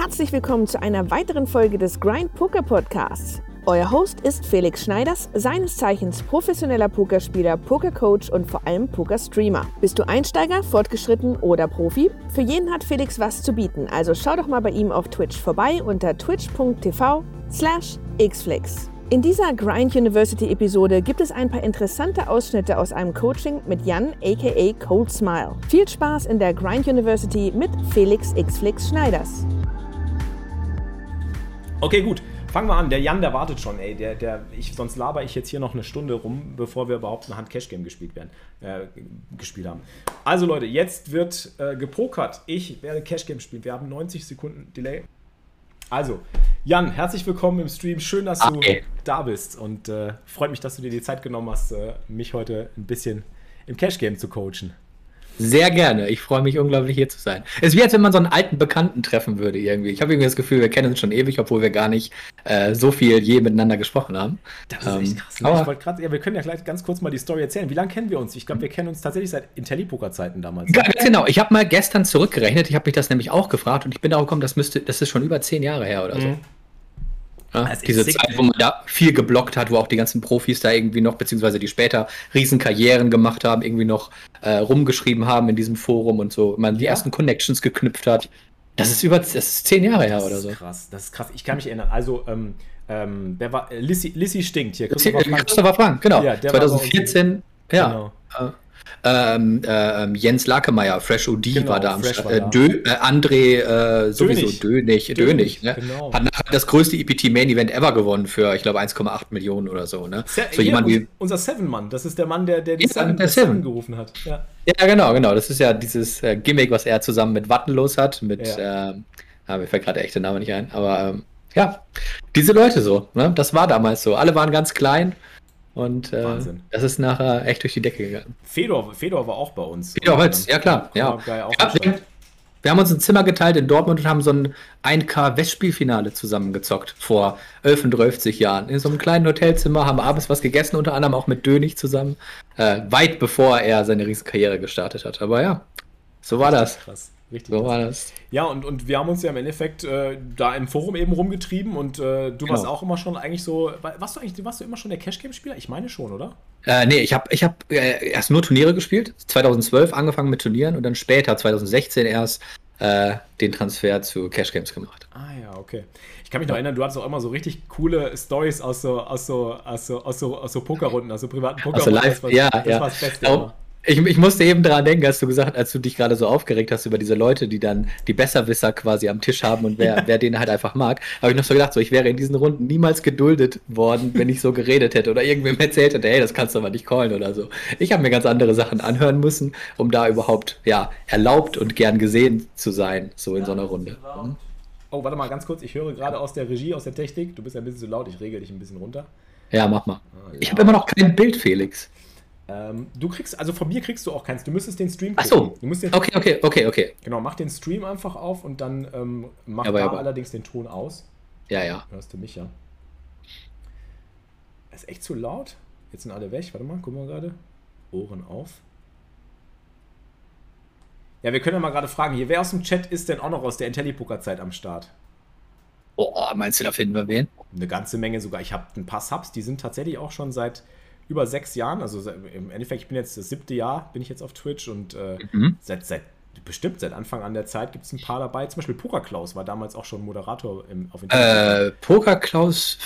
herzlich willkommen zu einer weiteren Folge des Grind Poker Podcasts. Euer Host ist Felix Schneiders, seines Zeichens professioneller Pokerspieler, Pokercoach und vor allem Pokerstreamer. Bist du Einsteiger, fortgeschritten oder Profi? Für jeden hat Felix was zu bieten, also schau doch mal bei ihm auf Twitch vorbei unter twitch.tv slash xflix. In dieser Grind University Episode gibt es ein paar interessante Ausschnitte aus einem Coaching mit Jan aka Cold Smile. Viel Spaß in der Grind University mit Felix Xflix Schneiders. Okay, gut. Fangen wir an. Der Jan, der wartet schon, ey. Der, der, ich, sonst laber ich jetzt hier noch eine Stunde rum, bevor wir überhaupt ein Hand-Cash-Game gespielt, werden, äh, gespielt haben. Also Leute, jetzt wird äh, gepokert. Ich werde Cash-Game spielen. Wir haben 90 Sekunden Delay. Also, Jan, herzlich willkommen im Stream. Schön, dass du okay. da bist. Und äh, freut mich, dass du dir die Zeit genommen hast, äh, mich heute ein bisschen im Cash-Game zu coachen. Sehr gerne. Ich freue mich unglaublich hier zu sein. Es ist wie, als wenn man so einen alten Bekannten treffen würde irgendwie. Ich habe irgendwie das Gefühl, wir kennen uns schon ewig, obwohl wir gar nicht äh, so viel je miteinander gesprochen haben. Das ist ähm, echt krass. Aber ich wollte gerade, ja, wir können ja gleich ganz kurz mal die Story erzählen. Wie lange kennen wir uns? Ich glaube, wir kennen uns tatsächlich seit Intellipoker-Zeiten damals. Ganz genau. Ich habe mal gestern zurückgerechnet. Ich habe mich das nämlich auch gefragt und ich bin darauf gekommen, das müsste, das ist schon über zehn Jahre her oder so. Ja, also diese Zeit, wo man da viel geblockt hat, wo auch die ganzen Profis da irgendwie noch, beziehungsweise die später Riesenkarrieren gemacht haben, irgendwie noch äh, rumgeschrieben haben in diesem Forum und so, man die ja. ersten Connections geknüpft hat. Das ist über, das ist zehn Jahre her oder so. Krass, das ist krass. Ich kann mich erinnern. Also, ähm, ähm, wer war, äh, Lissy, Lissy stinkt hier. Christopher Christopher Frank genau. Ja, 2014, ja. Genau. Äh, ähm, äh, Jens Lakemeyer, Fresh OD genau, war da am Start. Äh, Dö, äh, André äh, sowieso Dönig, Dönig, Dönig ne? genau. hat das größte EPT Main Event ever gewonnen für, ich glaube, 1,8 Millionen oder so. Ne? Se so jemand wie unser Seven-Mann, das ist der Mann, der, der die ja, Seven, der Seven. gerufen hat. Ja. ja. genau, genau. Das ist ja dieses äh, Gimmick, was er zusammen mit Wattenlos hat. Mit, ja. Ähm, ah, mir fällt gerade der echte Name nicht ein, aber ähm, ja, diese Leute so. Ne? Das war damals so. Alle waren ganz klein. Und äh, das ist nachher echt durch die Decke gegangen. Fedor, Fedor war auch bei uns. Fedor Holz, ja klar. Ja. ja wir, wir, haben uns ein Zimmer geteilt in Dortmund und haben so ein 1K-Westspielfinale zusammengezockt vor 11 und 12 Jahren. In so einem kleinen Hotelzimmer haben abends was gegessen, unter anderem auch mit Dönig zusammen. Äh, weit bevor er seine Riesenkarriere gestartet hat. Aber ja, so war das. Krass. Richtig. So war das. Ja, und, und wir haben uns ja im Endeffekt äh, da im Forum eben rumgetrieben und äh, du genau. warst auch immer schon eigentlich so. Warst du eigentlich warst du immer schon der Cash-Game-Spieler? Ich meine schon, oder? Äh, nee, ich habe ich hab, äh, erst nur Turniere gespielt. 2012 angefangen mit Turnieren und dann später, 2016 erst, äh, den Transfer zu Cash Games gemacht. Ah ja, okay. Ich kann mich noch erinnern, du hattest auch immer so richtig coole Stories aus so, aus so, aus so, aus so, aus so Pokerrunden, aus so privaten Pokerrunden. Also live, das war, ja, das ja. War das Beste. Ich, ich, musste eben daran denken, als du gesagt als du dich gerade so aufgeregt hast über diese Leute, die dann die Besserwisser quasi am Tisch haben und wer, ja. wer den halt einfach mag, habe ich noch so gedacht, so ich wäre in diesen Runden niemals geduldet worden, wenn ich so geredet hätte oder irgendwem erzählt hätte, hey, das kannst du aber nicht callen oder so. Ich habe mir ganz andere Sachen anhören müssen, um da überhaupt ja erlaubt und gern gesehen zu sein, so in ja, so einer Runde. Hm? Oh, warte mal ganz kurz, ich höre gerade aus der Regie, aus der Technik, du bist ein bisschen zu laut, ich regel dich ein bisschen runter. Ja, mach mal. Ah, ja. Ich habe immer noch kein Bild, Felix. Ähm, du kriegst, also von mir kriegst du auch keins. Du müsstest den Stream gucken. Ach so. Du musst den, okay, okay, okay, okay. Genau, mach den Stream einfach auf und dann ähm, mach aber, da aber. allerdings den Ton aus. Ja, ja. Hörst du mich ja? ist echt zu laut. Jetzt sind alle weg. Warte mal, gucken wir gerade. Ohren auf. Ja, wir können ja mal gerade fragen, hier, wer aus dem Chat ist denn auch noch aus der Intellipoker-Zeit am Start? Oh, meinst du, da finden wir wen? Eine ganze Menge sogar. Ich habe ein paar Subs, die sind tatsächlich auch schon seit über sechs Jahren, also im Endeffekt, ich bin jetzt das siebte Jahr, bin ich jetzt auf Twitch und äh, mhm. seit, seit bestimmt seit Anfang an der Zeit gibt es ein paar dabei. Zum Beispiel Poker Klaus war damals auch schon Moderator im, auf Internet. Äh, Poker Klaus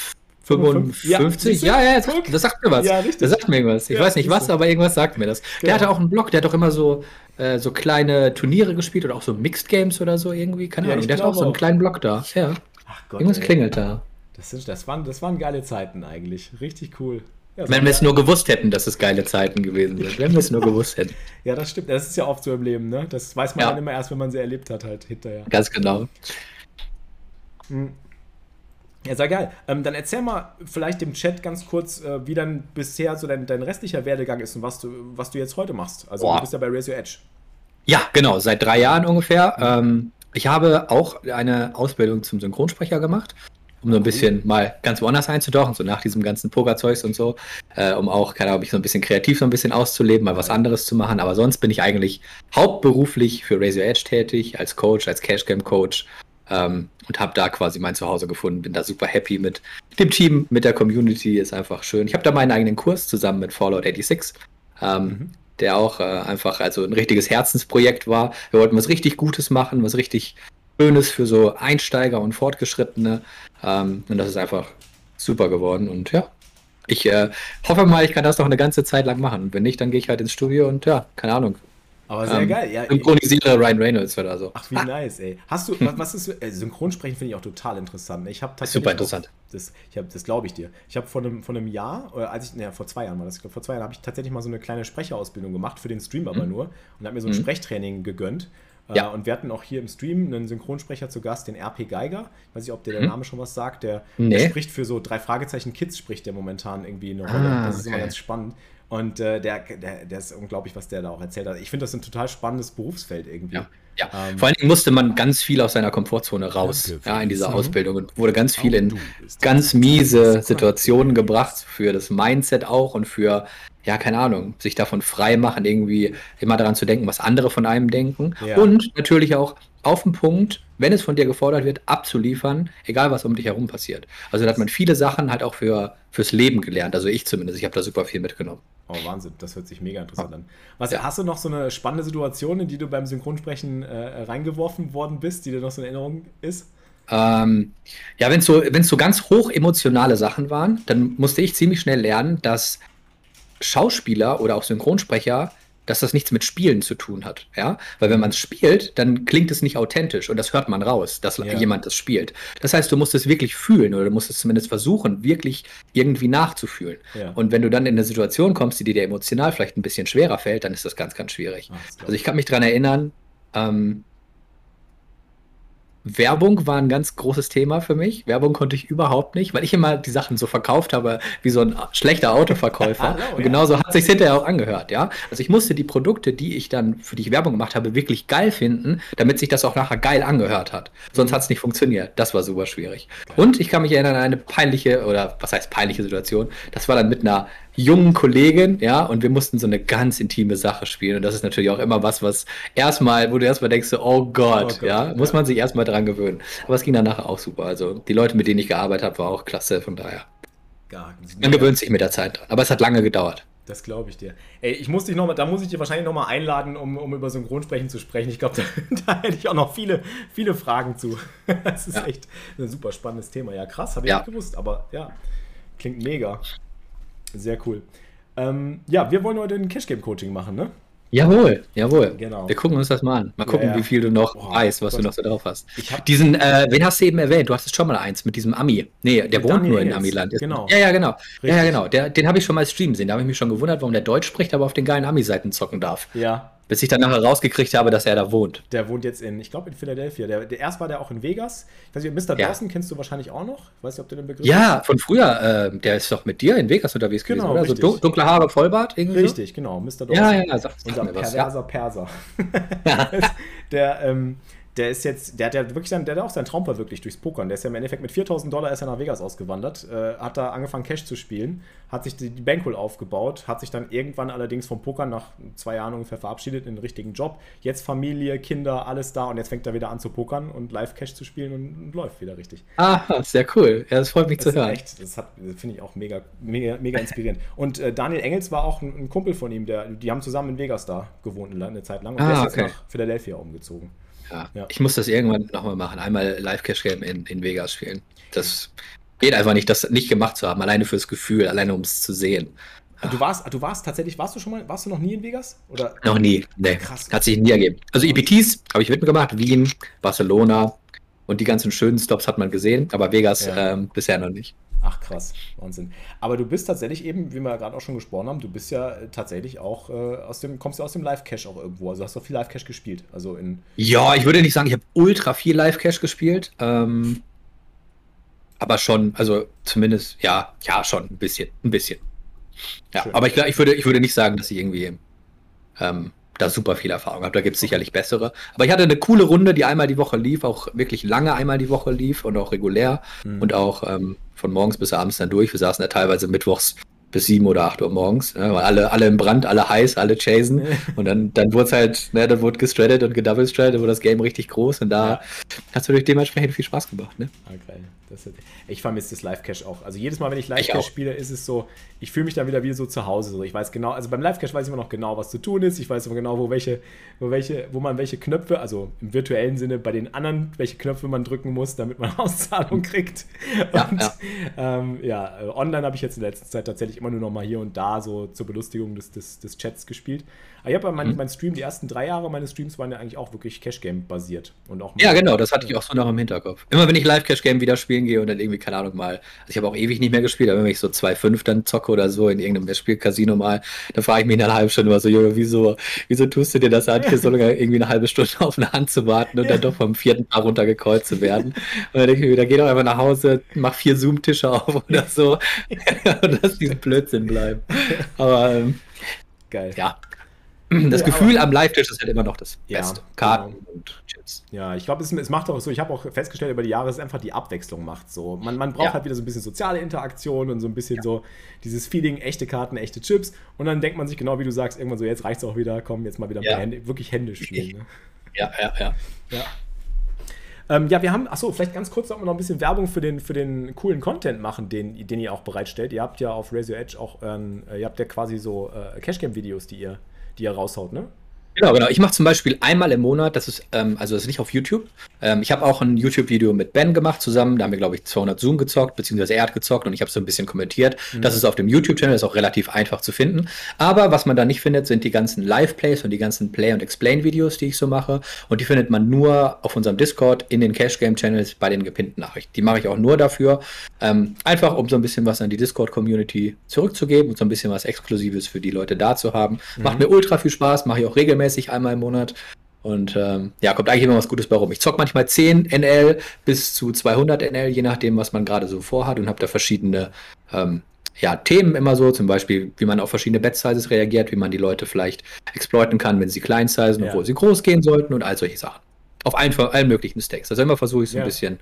55? Ja, ja, ja das, das, sagt mir was. Ja, das sagt mir irgendwas. Ich ja, weiß nicht was, so. aber irgendwas sagt mir das. Genau. Der hatte auch einen Blog, der hat doch immer so, äh, so kleine Turniere gespielt oder auch so Mixed Games oder so irgendwie. Keine Ahnung. Der hat auch so einen kleinen Blog da. Ja. Ach Gott. Irgendwas ey. klingelt da. Das, sind, das, waren, das waren geile Zeiten eigentlich. Richtig cool. Ja, Wenn wir es nur gewusst hätten, dass es geile Zeiten gewesen sind. Wenn wir es nur gewusst hätten. Ja, das stimmt. Das ist ja oft so im Leben, ne? Das weiß man ja. dann immer erst, wenn man sie erlebt hat, halt hinterher. Ganz genau. Hm. Ja, sehr geil. Ähm, dann erzähl mal vielleicht dem Chat ganz kurz, äh, wie dann bisher so dein, dein restlicher Werdegang ist und was du, was du jetzt heute machst. Also Boah. du bist ja bei Raise Your Edge. Ja, genau, seit drei Jahren ungefähr. Ähm, ich habe auch eine Ausbildung zum Synchronsprecher gemacht um so ein bisschen mal ganz woanders einzutauchen, so nach diesem ganzen Pokerzeugs und so, äh, um auch, keine Ahnung, mich so ein bisschen kreativ so ein bisschen auszuleben, mal was anderes zu machen. Aber sonst bin ich eigentlich hauptberuflich für Your Edge tätig, als Coach, als Cash Game Coach Ähm, und habe da quasi mein Zuhause gefunden. Bin da super happy mit dem Team, mit der Community. Ist einfach schön. Ich habe da meinen eigenen Kurs zusammen mit Fallout 86. Ähm, mhm. Der auch äh, einfach also ein richtiges Herzensprojekt war. Wir wollten was richtig Gutes machen, was richtig Schönes für so Einsteiger und Fortgeschrittene. Ähm, und das ist einfach super geworden. Und ja, ich äh, hoffe mal, ich kann das noch eine ganze Zeit lang machen. Wenn nicht, dann gehe ich halt ins Studio und ja, keine Ahnung. Aber sehr ähm, geil, ja. Synchronisiere Ryan Reynolds oder so. Ach, wie nice, ey. Hast du, was ist, äh, Synchronsprechen finde ich auch total interessant. Ich habe tatsächlich. Super interessant. Auch, das, ich hab, das glaube ich dir. Ich habe vor einem, vor einem Jahr, oder als ich, naja, vor zwei Jahren war das, vor zwei Jahren habe ich tatsächlich mal so eine kleine Sprecherausbildung gemacht, für den Stream aber mhm. nur, und habe mir so ein mhm. Sprechtraining gegönnt. Ja. Äh, und wir hatten auch hier im Stream einen Synchronsprecher zu Gast, den RP Geiger. Ich weiß nicht, ob der, der mhm. Name schon was sagt. Der, nee. der, spricht für so drei Fragezeichen Kids, spricht der momentan irgendwie eine Rolle. Ah, das ist okay. immer ganz spannend. Und äh, der, der, der ist unglaublich, was der da auch erzählt hat. Ich finde das ein total spannendes Berufsfeld irgendwie. Ja. Ja, ähm, vor allen Dingen musste man ganz viel aus seiner Komfortzone raus, ja, in dieser Ausbildung und wurde ganz viel in ganz miese Situationen gebracht für das Mindset auch und für ja, keine Ahnung, sich davon frei machen, irgendwie immer daran zu denken, was andere von einem denken. Ja. Und natürlich auch auf den Punkt, wenn es von dir gefordert wird, abzuliefern, egal was um dich herum passiert. Also da hat man viele Sachen halt auch für, fürs Leben gelernt. Also ich zumindest, ich habe da super viel mitgenommen. Oh, Wahnsinn, das hört sich mega interessant ja. an. Was, ja. Hast du noch so eine spannende Situation, in die du beim Synchronsprechen äh, reingeworfen worden bist, die dir noch so in Erinnerung ist? Ähm, ja, wenn es so, so ganz hoch emotionale Sachen waren, dann musste ich ziemlich schnell lernen, dass Schauspieler oder auch Synchronsprecher, dass das nichts mit Spielen zu tun hat. Ja? Weil wenn man es spielt, dann klingt es nicht authentisch und das hört man raus, dass ja. jemand das spielt. Das heißt, du musst es wirklich fühlen oder du musst es zumindest versuchen, wirklich irgendwie nachzufühlen. Ja. Und wenn du dann in eine Situation kommst, die dir emotional vielleicht ein bisschen schwerer fällt, dann ist das ganz, ganz schwierig. Ach, also ich kann mich daran erinnern, ähm, Werbung war ein ganz großes Thema für mich. Werbung konnte ich überhaupt nicht, weil ich immer die Sachen so verkauft habe wie so ein schlechter Autoverkäufer. Hallo, und genauso hat sich hinterher auch angehört, ja. Also ich musste die Produkte, die ich dann für die ich Werbung gemacht habe, wirklich geil finden, damit sich das auch nachher geil angehört hat. Sonst hat es nicht funktioniert. Das war super schwierig. Und ich kann mich erinnern an eine peinliche oder was heißt peinliche Situation. Das war dann mit einer jungen Kollegin, ja, und wir mussten so eine ganz intime Sache spielen. Und das ist natürlich auch immer was, was erstmal, wo du erstmal denkst, oh Gott, oh Gott ja, muss man sich erstmal dran gewöhnen. Aber es ging dann nachher auch super. Also die Leute, mit denen ich gearbeitet habe, war auch klasse, von daher. Gar, man gewöhnt sich mit der Zeit dran. Aber es hat lange gedauert. Das glaube ich dir. Ey, ich muss dich noch mal, da muss ich dir wahrscheinlich nochmal einladen, um, um über Synchronsprechen zu sprechen. Ich glaube, da, da, hätte ich auch noch viele, viele Fragen zu. Das ist ja. echt ein super spannendes Thema. Ja, krass, habe ich ja. nicht gewusst, aber ja, klingt mega. Sehr cool. Ähm, ja, wir wollen heute ein Cash Game Coaching machen, ne? Jawohl, jawohl. Genau. Wir gucken uns das mal an. Mal gucken, ja, ja. wie viel du noch oh, weißt, was Gott. du noch so drauf hast. Diesen, äh, wen hast du eben erwähnt? Du hast es schon mal eins mit diesem Ami. Nee, der wohnt nur in Amiland. Genau. Ja, ja, genau. Richtig. Ja, ja, genau. Der, den habe ich schon mal streamen sehen. Da habe ich mich schon gewundert, warum der Deutsch spricht, aber auf den geilen Ami-Seiten zocken darf. Ja, bis ich dann nachher rausgekriegt habe, dass er da wohnt. Der wohnt jetzt in, ich glaube in Philadelphia. Der, der, erst war der auch in Vegas. Ich weiß nicht, Mr. Ja. Dawson kennst du wahrscheinlich auch noch. Ich weiß nicht, ob du den Begriff Ja, hast. von früher. Äh, der ist doch mit dir in Vegas unterwegs genau, gewesen, oder? So dunkle Haare, Vollbart irgendwie. Richtig, so? genau. Mr. Dawson. Ja, ja, ja. Sag, sag Unser perverser was, Perser. Ja. der, ähm, der ist jetzt, der hat ja wirklich sein, der hat auch seinen Traum verwirklicht durchs Pokern. Der ist ja im Endeffekt mit 4000 Dollar ist er nach Vegas ausgewandert, äh, hat da angefangen Cash zu spielen, hat sich die, Bankroll aufgebaut, hat sich dann irgendwann allerdings vom Pokern nach zwei Jahren ungefähr verabschiedet in den richtigen Job. Jetzt Familie, Kinder, alles da und jetzt fängt er wieder an zu pokern und Live-Cash zu spielen und, und, läuft wieder richtig. Ah, sehr cool. Ja, das freut mich das zu hören. Echt, das, das finde ich auch mega, mega, mega inspirierend. Und äh, Daniel Engels war auch ein, ein, Kumpel von ihm, der, die haben zusammen in Vegas da gewohnt eine Zeit lang und ah, der ist okay. jetzt nach Philadelphia umgezogen. Ja. ja. Ich muss das irgendwann nochmal machen. Einmal Live-Cash-Game in, in Vegas spielen. Das geht einfach nicht, das nicht gemacht zu haben. Alleine fürs Gefühl, alleine um es zu sehen. Du warst, du warst tatsächlich, warst du schon mal, warst du noch nie in Vegas? Oder? Noch nie, nee. Krass. Hat sich nie ergeben. Also EPTs habe ich mitgemacht, Wien, Barcelona und die ganzen schönen Stops hat man gesehen, aber Vegas ja. ähm, bisher noch nicht. Ach krass, Wahnsinn. Aber du bist tatsächlich eben, wie wir gerade auch schon gesprochen haben, du bist ja äh, tatsächlich auch äh, aus dem, kommst ja aus dem Live-Cache auch irgendwo. Also hast du viel Live-Cache gespielt. Also in. Ja, ich würde nicht sagen, ich habe ultra viel Live-Cache gespielt. Ähm, aber schon, also zumindest, ja, ja, schon ein bisschen, ein bisschen. Ja, Schön. aber ich, ich, würde, ich würde nicht sagen, dass ich irgendwie ähm, da super viel Erfahrung habe. Da gibt es sicherlich bessere. Aber ich hatte eine coole Runde, die einmal die Woche lief, auch wirklich lange einmal die Woche lief und auch regulär mhm. und auch ähm, von morgens bis abends dann durch. Wir saßen ja teilweise mittwochs bis sieben oder acht Uhr morgens. Ne? Alle, alle im Brand, alle heiß, alle chasen. und dann, dann wurde es halt, ne, dann wurde gestraddet und gedouble straddet, wurde das Game richtig groß und da ja. hat es natürlich dementsprechend viel Spaß gemacht. Ne? Ah, geil. Das, ich vermisse das Live-Cache auch. Also jedes Mal, wenn ich Live-Cache spiele, ist es so, ich fühle mich dann wieder wie so zu Hause. So. Ich weiß genau, also beim Live-Cache weiß ich immer noch genau, was zu tun ist. Ich weiß immer genau, wo welche, wo welche, wo man welche Knöpfe, also im virtuellen Sinne bei den anderen, welche Knöpfe man drücken muss, damit man Auszahlung kriegt. Ja, und ja, ähm, ja online habe ich jetzt in der letzten Zeit tatsächlich immer nur noch mal hier und da so zur Belustigung des, des, des Chats gespielt. Aber ich habe mein, mhm. mein Stream, die ersten drei Jahre meines Streams waren ja eigentlich auch wirklich Cash-Game basiert. Und auch ja, genau, das hatte ich auch so noch im Hinterkopf. Immer wenn ich Live-Cash-Game wieder spielen gehe und dann irgendwie, keine Ahnung, mal, also ich habe auch ewig nicht mehr gespielt, aber wenn ich so 2,5 dann zocke oder so in irgendeinem Spiel-Casino mal, dann frage ich mich in einer halben Stunde immer so, Junge, wieso, wieso tust du dir das an, hier so lange irgendwie eine halbe Stunde auf eine Hand zu warten und ja. dann doch vom vierten Paar runtergekreuzt zu werden? Und dann denke ich mir, da geh doch einfach nach Hause, mach vier Zoom-Tische auf oder so und lass diesen Blödsinn bleiben. Aber ähm, Geil. Ja, das ja, Gefühl am Live-Tisch ist halt immer noch das ja, Beste. Karten genau. und Chips. Ja, ich glaube, es, es, macht auch so, ich habe auch festgestellt über die Jahre, es einfach die Abwechslung macht. So. Man, man braucht ja. halt wieder so ein bisschen soziale Interaktion und so ein bisschen so dieses Feeling, echte Karten, echte Chips. Und dann denkt man sich genau, wie du sagst, irgendwann so, jetzt reicht es auch wieder, komm, jetzt mal wieder. Hände, wirklich Hände spielen. Ne? Ja, ja, ja. Ja. Ähm, ja, wir haben, achso, vielleicht ganz kurz noch ein bisschen Werbung für den, für den coolen Content machen, den, den ihr auch bereitstellt. Ihr habt ja auf Razor Edge auch, ähm, ihr habt ja quasi so äh, Cashcam-Videos, die ihr die er raushaut, ne? Genau, genau. Ich mache zum Beispiel einmal im Monat, das ist, ähm, also das ist nicht auf YouTube. Ähm, ich habe auch ein YouTube-Video mit Ben gemacht zusammen. Da haben wir, glaube ich, 200 Zoom gezockt, beziehungsweise er hat gezockt und ich habe so ein bisschen kommentiert. Mhm. Das ist auf dem YouTube-Channel, ist auch relativ einfach zu finden. Aber was man da nicht findet, sind die ganzen Live-Plays und die ganzen Play- und Explain-Videos, die ich so mache. Und die findet man nur auf unserem Discord in den Cash-Game-Channels bei den gepinnten Nachrichten. Die mache ich auch nur dafür, ähm, einfach um so ein bisschen was an die Discord-Community zurückzugeben und so ein bisschen was Exklusives für die Leute da zu haben. Mhm. Macht mir ultra viel Spaß, mache ich auch regelmäßig regelmäßig einmal im Monat. Und ähm, ja, kommt eigentlich immer was Gutes bei rum. Ich zocke manchmal 10 NL bis zu 200 NL, je nachdem, was man gerade so vorhat und habe da verschiedene ähm, ja, Themen immer so, zum Beispiel, wie man auf verschiedene Bet-Sizes reagiert, wie man die Leute vielleicht exploiten kann, wenn sie klein sizen, ja. obwohl sie groß gehen sollten und all solche Sachen. Auf allen, allen möglichen Stacks. Also immer versuche ich so ja. ein bisschen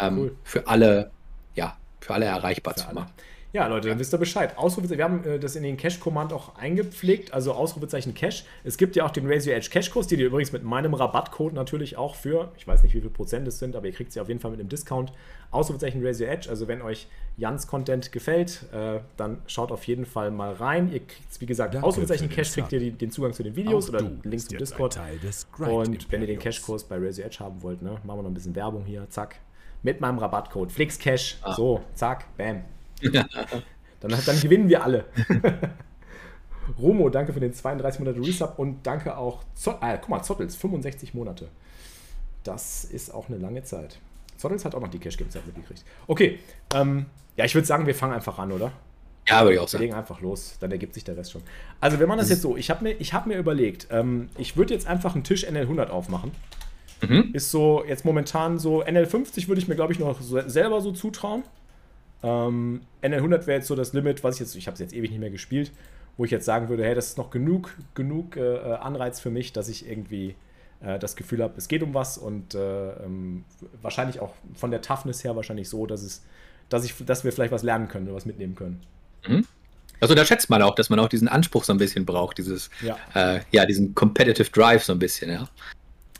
ähm, cool. für alle, ja, für alle erreichbar für zu machen. Ja, Leute, dann wisst ihr Bescheid. Ausrufezeichen, wir haben äh, das in den Cache-Command auch eingepflegt, also Ausrufezeichen Cache. Es gibt ja auch den Razor Edge Cache-Kurs, die ihr übrigens mit meinem Rabattcode natürlich auch für, ich weiß nicht, wie viel Prozent es sind, aber ihr kriegt sie auf jeden Fall mit einem Discount. Ausrufezeichen Razor Edge, also wenn euch Jans Content gefällt, äh, dann schaut auf jeden Fall mal rein. Ihr kriegt, wie gesagt, Danke Ausrufezeichen Cache, kriegt ihr die, den Zugang zu den Videos auch oder Links zum Discord. Und wenn ihr den Cache-Kurs bei Razor Edge haben wollt, ne, machen wir noch ein bisschen Werbung hier, zack. Mit meinem Rabattcode FlixCash, ah. so, zack, bam. Dann, dann gewinnen wir alle. Romo, danke für den 32 Monate Resub und danke auch, Zott ah, guck mal, Zottels, 65 Monate. Das ist auch eine lange Zeit. Zottels hat auch noch die Cash-Game-Zeit mitgekriegt. Okay, ähm, ja, ich würde sagen, wir fangen einfach an, oder? Ja, würde ich auch sagen. Wir legen einfach los, dann ergibt sich der Rest schon. Also, wir machen das jetzt so. Ich habe mir, hab mir überlegt, ähm, ich würde jetzt einfach einen Tisch NL100 aufmachen. Mhm. Ist so jetzt momentan so, NL50 würde ich mir, glaube ich, noch so, selber so zutrauen. Ähm, NL100 wäre jetzt so das Limit, was ich jetzt, ich habe es jetzt ewig nicht mehr gespielt, wo ich jetzt sagen würde, hey, das ist noch genug, genug äh, Anreiz für mich, dass ich irgendwie äh, das Gefühl habe, es geht um was und äh, ähm, wahrscheinlich auch von der Toughness her wahrscheinlich so, dass es, dass ich, dass wir vielleicht was lernen können oder was mitnehmen können. Mhm. Also da schätzt man auch, dass man auch diesen Anspruch so ein bisschen braucht, dieses, ja, äh, ja diesen Competitive Drive so ein bisschen, ja.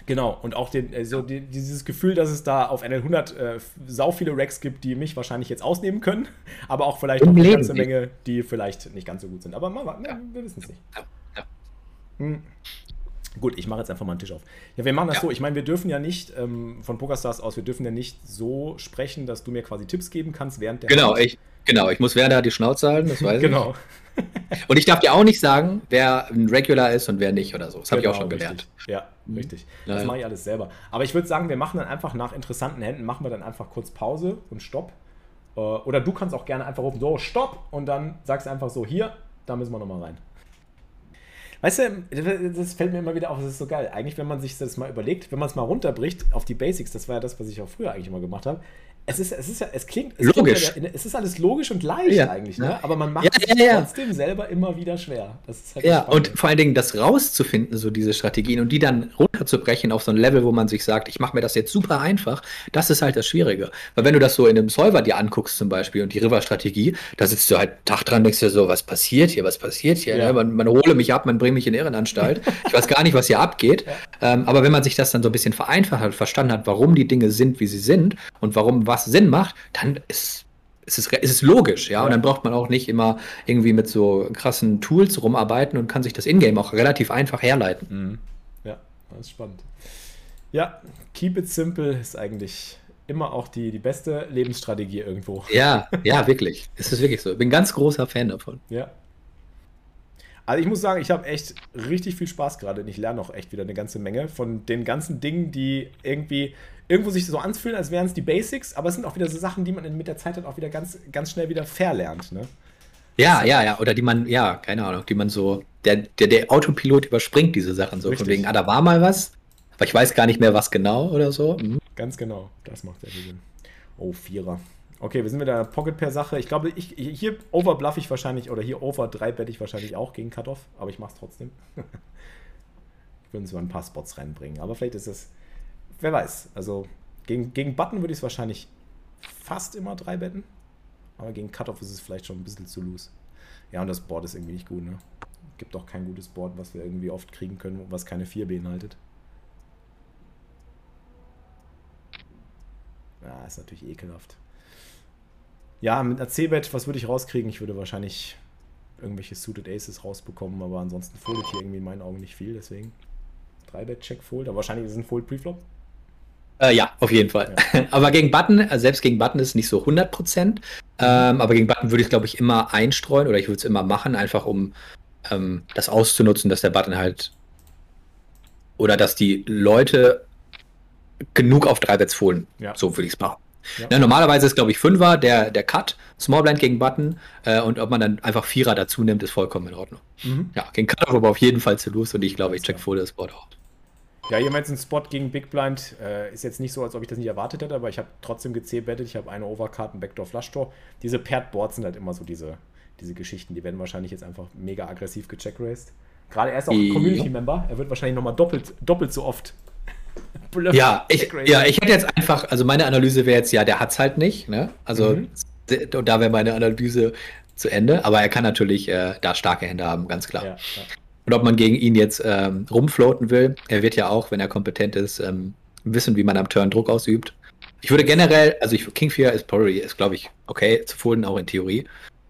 Genau, und auch den, also die, dieses Gefühl, dass es da auf NL100 äh, sau viele Racks gibt, die mich wahrscheinlich jetzt ausnehmen können, aber auch vielleicht auch eine ganze Menge, die vielleicht nicht ganz so gut sind. Aber mal, mal, ja. wir wissen es nicht. Ja. Ja. Hm. Gut, ich mache jetzt einfach mal einen Tisch auf. Ja, wir machen das so. Ich meine, wir dürfen ja nicht ähm, von PokerStars aus, wir dürfen ja nicht so sprechen, dass du mir quasi Tipps geben kannst während der. Genau, ich, genau. Ich muss Werder die Schnauze halten, das weiß genau. ich. genau. Und ich darf dir auch nicht sagen, wer ein Regular ist und wer nicht oder so. Das habe genau, ich auch genau, schon gelernt. Richtig. Ja, mhm. richtig. Das mache ich alles selber. Aber ich würde sagen, wir machen dann einfach nach interessanten Händen, machen wir dann einfach kurz Pause und Stopp. Äh, oder du kannst auch gerne einfach rufen, so, Stopp! Und dann sagst du einfach so, hier, da müssen wir nochmal rein. Weißt du, das fällt mir immer wieder auf, das ist so geil. Eigentlich, wenn man sich das mal überlegt, wenn man es mal runterbricht auf die Basics, das war ja das, was ich auch früher eigentlich immer gemacht habe. Es ist, es ist ja, es klingt, es logisch. Klingt ja, es ist alles logisch und leicht ja, eigentlich, ne? Aber man macht es ja, trotzdem selber immer wieder schwer. Halt ja, und vor allen Dingen das rauszufinden, so diese Strategien und die dann runterzubrechen auf so ein Level, wo man sich sagt, ich mache mir das jetzt super einfach, das ist halt das Schwierige. Weil wenn du das so in einem Solver dir anguckst zum Beispiel und die River-Strategie, da sitzt du halt Tag dran, denkst dir so, was passiert hier, was passiert hier? Ja. Ne? Man, man hole mich ab, man bringt mich in Irrenanstalt. ich weiß gar nicht, was hier abgeht. Ja. Ähm, aber wenn man sich das dann so ein bisschen vereinfacht hat, verstanden hat, warum die Dinge sind, wie sie sind und warum was Sinn macht, dann ist es ist, es ist logisch, ja? ja? Und dann braucht man auch nicht immer irgendwie mit so krassen Tools rumarbeiten und kann sich das Ingame auch relativ einfach herleiten. Mhm. Das ist spannend. Ja, keep it simple ist eigentlich immer auch die, die beste Lebensstrategie irgendwo. Ja, ja, wirklich. Es ist wirklich so. Ich bin ein ganz großer Fan davon. Ja. Also ich muss sagen, ich habe echt richtig viel Spaß gerade und ich lerne auch echt wieder eine ganze Menge von den ganzen Dingen, die irgendwie irgendwo sich so anfühlen, als wären es die Basics, aber es sind auch wieder so Sachen, die man mit der Zeit dann auch wieder ganz, ganz schnell wieder verlernt. Ne? Ja, ja, ja. Oder die man, ja, keine Ahnung, die man so, der, der, der Autopilot überspringt diese Sachen so. Richtig. Von wegen, ah, da war mal was, aber ich weiß gar nicht mehr, was genau oder so. Mhm. Ganz genau, das macht sehr viel Sinn. Oh, Vierer. Okay, wir sind mit der Pocket per Sache. Ich glaube, ich, hier overbluff ich wahrscheinlich, oder hier over 3 bette ich wahrscheinlich auch gegen Cutoff, aber ich mache es trotzdem. ich würde so ein paar Spots reinbringen, aber vielleicht ist es wer weiß. Also gegen, gegen Button würde ich es wahrscheinlich fast immer drei betten. Aber gegen Cutoff ist es vielleicht schon ein bisschen zu loose. Ja, und das Board ist irgendwie nicht gut, ne? Gibt auch kein gutes Board, was wir irgendwie oft kriegen können, was keine 4 beinhaltet. Ja, ist natürlich ekelhaft. Ja, mit einer C-Bet, was würde ich rauskriegen? Ich würde wahrscheinlich irgendwelche Suited Aces rausbekommen, aber ansonsten foldet hier irgendwie in meinen Augen nicht viel, deswegen 3-Bet-Check Fold, aber wahrscheinlich ist es ein Fold Preflop. Äh, ja, auf jeden Fall. Ja. aber gegen Button, also selbst gegen Button ist es nicht so 100 Prozent. Ähm, aber gegen Button würde ich, glaube ich, immer einstreuen oder ich würde es immer machen, einfach um ähm, das auszunutzen, dass der Button halt oder dass die Leute genug auf drei Bets fohlen. Ja. So würde ich es machen. Ja. Na, normalerweise ist, glaube ich, Fünfer der, der Cut, Small Blind gegen Button äh, und ob man dann einfach Vierer dazu nimmt, ist vollkommen in Ordnung. Mhm. Ja, gegen Cut aber auf jeden Fall zu los und ich glaube, ich check voll das Board out. Ja, ihr meint, ein Spot gegen Big Blind äh, ist jetzt nicht so, als ob ich das nicht erwartet hätte, aber ich habe trotzdem gezählt. Ich habe eine Overcard, ein Backdoor, Flushdoor. Diese Paired Boards sind halt immer so diese, diese Geschichten. Die werden wahrscheinlich jetzt einfach mega aggressiv gecheckraced. Gerade er ist auch ein Community-Member. Er wird wahrscheinlich nochmal doppelt, doppelt so oft. ja, ich, ja, ich hätte jetzt einfach, also meine Analyse wäre jetzt, ja, der hat es halt nicht. Ne? Also, mhm. da wäre meine Analyse zu Ende. Aber er kann natürlich äh, da starke Hände haben, ganz klar. Ja, ja. Und ob man gegen ihn jetzt ähm, rumfloaten will, er wird ja auch, wenn er kompetent ist, ähm, wissen, wie man am Turn Druck ausübt. Ich würde generell, also ich, King Fear ist probably, ist glaube ich, okay zu folden, auch in Theorie.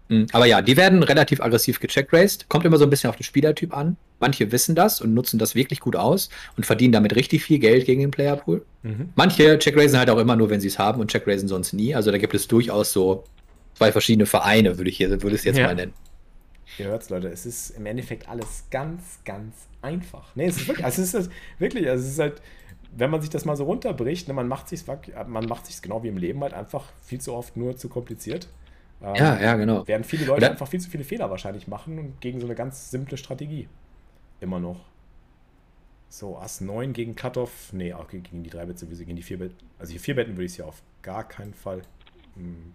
Mhm. Aber ja, die werden relativ aggressiv gecheckraced. Kommt immer so ein bisschen auf den Spielertyp an. Manche wissen das und nutzen das wirklich gut aus und verdienen damit richtig viel Geld gegen den Playerpool. Mhm. Manche checkraisen halt auch immer nur, wenn sie es haben und checkraisen sonst nie. Also da gibt es durchaus so zwei verschiedene Vereine, würde ich hier, würde es jetzt ja. mal nennen. Ihr hört es, Leute, es ist im Endeffekt alles ganz, ganz einfach. Nee, es ist wirklich, also es ist wirklich, also es ist halt, wenn man sich das mal so runterbricht, ne, man macht sich man macht sich genau wie im Leben halt einfach viel zu oft nur zu kompliziert. Ähm, ja, ja, genau. Werden viele Leute Oder? einfach viel zu viele Fehler wahrscheinlich machen und gegen so eine ganz simple Strategie. Immer noch. So, Ass 9 gegen Cutoff. Nee, auch gegen die 3 Bett sowieso, gegen die 4 Bett. Also die 4 Betten würde ich es ja auf gar keinen Fall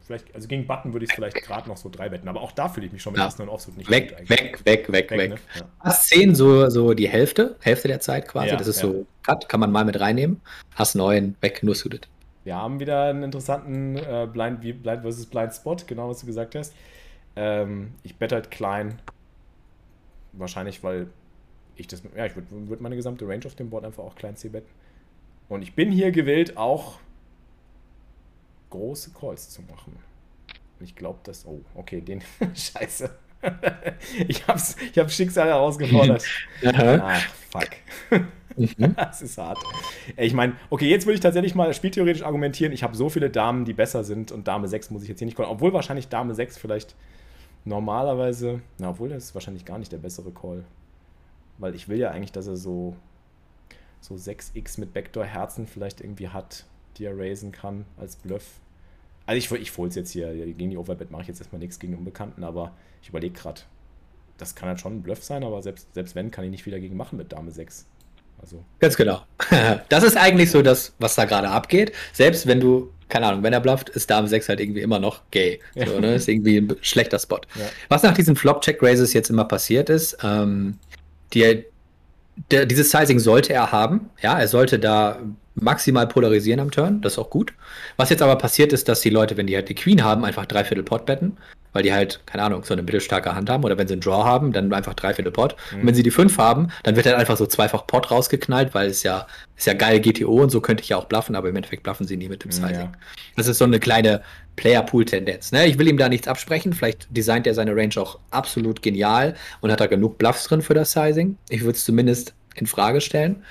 vielleicht, also gegen Button würde ich es vielleicht gerade noch so drei betten, aber auch da fühle ich mich schon mit ja. ersten und Offsuit nicht weg, gut weg, weg, weg, weg, weg. Ne? Ja. Hast 10 so, so die Hälfte, Hälfte der Zeit quasi. Ja, das ist ja. so Cut, kann man mal mit reinnehmen. Hast 9, weg, nur suited. Wir haben wieder einen interessanten äh, Blind, Blind versus Blind Spot, genau was du gesagt hast. Ähm, ich bette halt klein. Wahrscheinlich, weil ich das, ja, ich würde würd meine gesamte Range auf dem Board einfach auch klein C betten. Und ich bin hier gewillt, auch große Calls zu machen. Ich glaube, dass. Oh, okay, den. Scheiße. ich hab's, ich hab's Schicksal herausgefordert. Ach, fuck. Mhm. das ist hart. Ich meine, okay, jetzt würde ich tatsächlich mal spieltheoretisch argumentieren, ich habe so viele Damen, die besser sind und Dame 6 muss ich jetzt hier nicht callen. Obwohl wahrscheinlich Dame 6 vielleicht normalerweise, na, obwohl das ist wahrscheinlich gar nicht der bessere Call. Weil ich will ja eigentlich, dass er so, so 6x mit Backdoor Herzen vielleicht irgendwie hat, die er raisen kann als Bluff. Also ich, ich es jetzt hier, gegen die Overbet mache ich jetzt erstmal nichts gegen Unbekannten, aber ich überlege gerade, das kann halt schon ein Bluff sein, aber selbst, selbst wenn, kann ich nicht viel dagegen machen mit Dame 6. Also. Ganz genau. Das ist eigentlich so das, was da gerade abgeht. Selbst wenn du, keine Ahnung, wenn er blufft, ist Dame 6 halt irgendwie immer noch gay. So, ne? Ist irgendwie ein schlechter Spot. Ja. Was nach diesen Flop-Check-Raises jetzt immer passiert ist, ähm, die, der, dieses Sizing sollte er haben. Ja, er sollte da maximal polarisieren am Turn. Das ist auch gut. Was jetzt aber passiert ist, dass die Leute, wenn die halt die Queen haben, einfach dreiviertel Pot betten, weil die halt, keine Ahnung, so eine mittelstarke Hand haben oder wenn sie einen Draw haben, dann einfach dreiviertel Pot. Mhm. Und wenn sie die fünf haben, dann wird halt einfach so zweifach Pot rausgeknallt, weil es ja, ist ja geil GTO und so könnte ich ja auch bluffen, aber im Endeffekt bluffen sie nie mit dem Sizing. Ja. Das ist so eine kleine Player-Pool-Tendenz. Ne? Ich will ihm da nichts absprechen. Vielleicht designt er seine Range auch absolut genial und hat da genug Bluffs drin für das Sizing. Ich würde es zumindest in Frage stellen.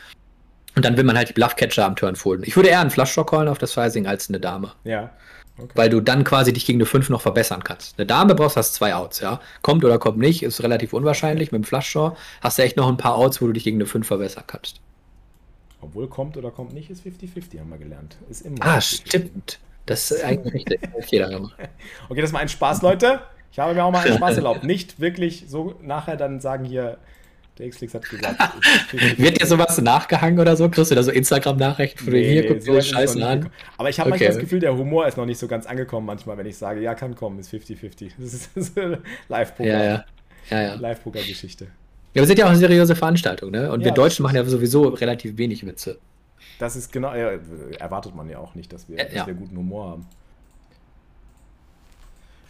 Und dann will man halt die Bluffcatcher am Turn folden. Ich würde eher einen Flushdraw callen auf das Sizing als eine Dame. Ja. Okay. Weil du dann quasi dich gegen eine 5 noch verbessern kannst. Eine Dame brauchst hast zwei Outs, ja. Kommt oder kommt nicht, ist relativ unwahrscheinlich. Mit dem Flushdraw hast du echt noch ein paar Outs, wo du dich gegen eine 5 verbessern kannst. Obwohl kommt oder kommt nicht, ist 50-50, haben wir gelernt. Ist immer ah, 50 -50. stimmt. Das ist eigentlich richtig. jeder gemacht. Okay, das war ein Spaß, Leute. Ich habe mir auch mal einen Spaß erlaubt. Nicht wirklich so nachher dann sagen hier, der Xflix hat gesagt. Wird dir sowas nachgehangen oder so? Kriegst du da so Instagram-Nachrichten von nee, hier, guck dir Scheiße an? Aber ich habe okay. manchmal das Gefühl, der Humor ist noch nicht so ganz angekommen manchmal, wenn ich sage, ja, kann kommen, ist 50-50. Das ist Live-Poker. Ja, ja. ja, ja. Live-Poker-Geschichte. Ja, wir sind ja auch eine seriöse Veranstaltung, ne? Und ja, wir Deutschen machen ja sowieso relativ wenig Witze. Das ist genau, ja, erwartet man ja auch nicht, dass wir, dass wir guten Humor haben.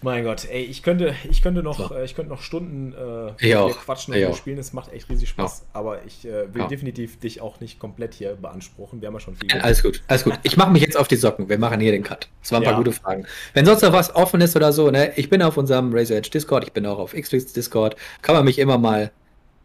Mein Gott, ey, ich könnte, ich könnte noch, so. äh, ich könnte noch Stunden äh, ich auch. quatschen und spielen. Es macht echt riesig Spaß. Ja. Aber ich äh, will ja. definitiv dich auch nicht komplett hier beanspruchen. Wir haben ja schon viel. Alles gut, alles gut. Ich mache mich jetzt auf die Socken. Wir machen hier den Cut. Das waren ein paar gute Fragen. Wenn sonst noch was offen ist oder so, ne, ich bin auf unserem Razor Edge Discord, ich bin auch auf Xflix Discord. Kann man mich immer mal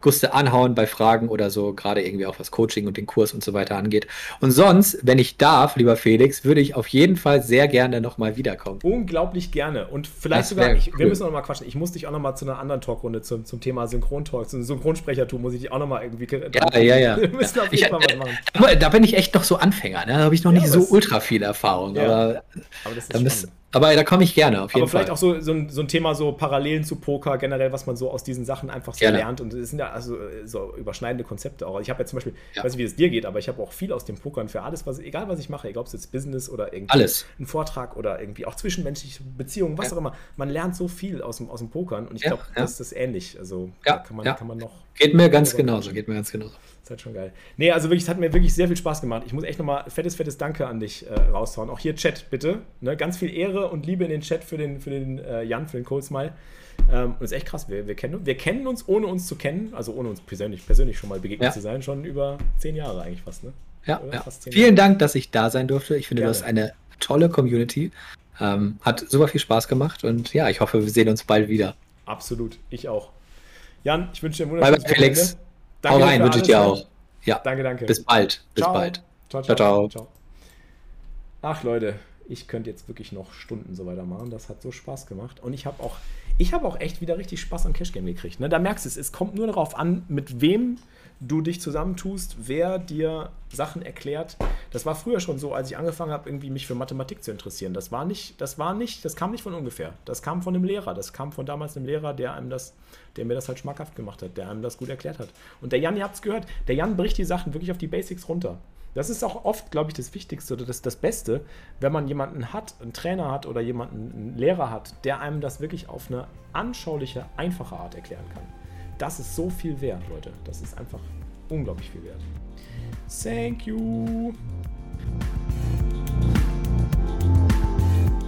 Guste anhauen bei Fragen oder so, gerade irgendwie auch was Coaching und den Kurs und so weiter angeht. Und sonst, wenn ich darf, lieber Felix, würde ich auf jeden Fall sehr gerne nochmal wiederkommen. Unglaublich gerne. Und vielleicht das sogar, ich, cool. wir müssen noch mal quatschen, ich muss dich auch nochmal zu einer anderen Talkrunde zum, zum Thema Synchrontalk, zum Synchronsprechertum, muss ich dich auch nochmal irgendwie. Ja, ja, ja. Wir müssen auf jeden ich, Fall was machen. Da bin ich echt noch so Anfänger, ne? da habe ich noch ja, nicht so ultra viel Erfahrung. Ja. Aber, aber das ist da aber da komme ich gerne auf jeden Aber vielleicht auch so, so, ein, so ein Thema so Parallelen zu Poker, generell, was man so aus diesen Sachen einfach so gerne. lernt. Und es sind ja also so überschneidende Konzepte auch. Ich habe ja zum Beispiel, ja. ich weiß nicht, wie es dir geht, aber ich habe auch viel aus dem Pokern für alles, was, egal was ich mache, egal ob es jetzt Business oder irgendwie alles. ein Vortrag oder irgendwie auch zwischenmenschliche Beziehungen, was ja. auch immer. Man lernt so viel aus dem, aus dem Pokern und ich glaube, das ist ähnlich. Also ja, kann, man, kann man noch. Geht mir ganz genauso, geht mir ganz genauso. Das ist halt schon geil. Nee, also wirklich, es hat mir wirklich sehr viel Spaß gemacht. Ich muss echt nochmal fettes, fettes Danke an dich äh, raushauen. Auch hier Chat, bitte. Ne? Ganz viel Ehre und Liebe in den Chat für den, für den äh, Jan, für den Cold Smile. Ähm, und ist echt krass. Wir, wir, kennen, wir kennen uns, ohne uns zu kennen, also ohne uns persönlich, persönlich schon mal begegnet ja. zu sein, schon über zehn Jahre eigentlich fast. Ne? Ja, ja. Fast Vielen Jahre. Dank, dass ich da sein durfte. Ich finde, Gerne. du hast eine tolle Community. Ähm, hat super viel Spaß gemacht und ja, ich hoffe, wir sehen uns bald wieder. Absolut, ich auch. Jan, ich wünsche dir ein wunderschönes Bye, bye, Felix. Danke Hau rein, wünsche ich dir auch. Ja. Danke, danke. Bis bald. Bis ciao. bald. Ciao ciao. ciao, ciao. Ach, Leute, ich könnte jetzt wirklich noch Stunden so weitermachen. Das hat so Spaß gemacht. Und ich habe auch, ich habe auch echt wieder richtig Spaß am Cash Game gekriegt. Ne? Da merkst du es, es kommt nur darauf an, mit wem du dich zusammentust, wer dir Sachen erklärt. Das war früher schon so, als ich angefangen habe, irgendwie mich für Mathematik zu interessieren. Das war nicht, das war nicht, das kam nicht von ungefähr. Das kam von einem Lehrer. Das kam von damals einem Lehrer, der einem das, der mir das halt schmackhaft gemacht hat, der einem das gut erklärt hat. Und der Jan, ihr habt es gehört, der Jan bricht die Sachen wirklich auf die Basics runter. Das ist auch oft, glaube ich, das Wichtigste oder das, das Beste, wenn man jemanden hat, einen Trainer hat oder jemanden, einen Lehrer hat, der einem das wirklich auf eine anschauliche, einfache Art erklären kann das ist so viel wert, Leute. Das ist einfach unglaublich viel wert. Thank you.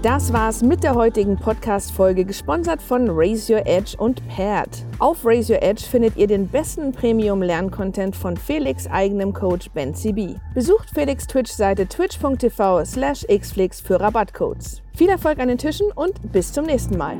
Das war's mit der heutigen Podcast-Folge, gesponsert von Raise Your Edge und Paired. Auf Raise Your Edge findet ihr den besten Premium-Lerncontent von Felix' eigenem Coach Ben CB. Besucht Felix' Twitch-Seite twitch.tv slash xflix für Rabattcodes. Viel Erfolg an den Tischen und bis zum nächsten Mal.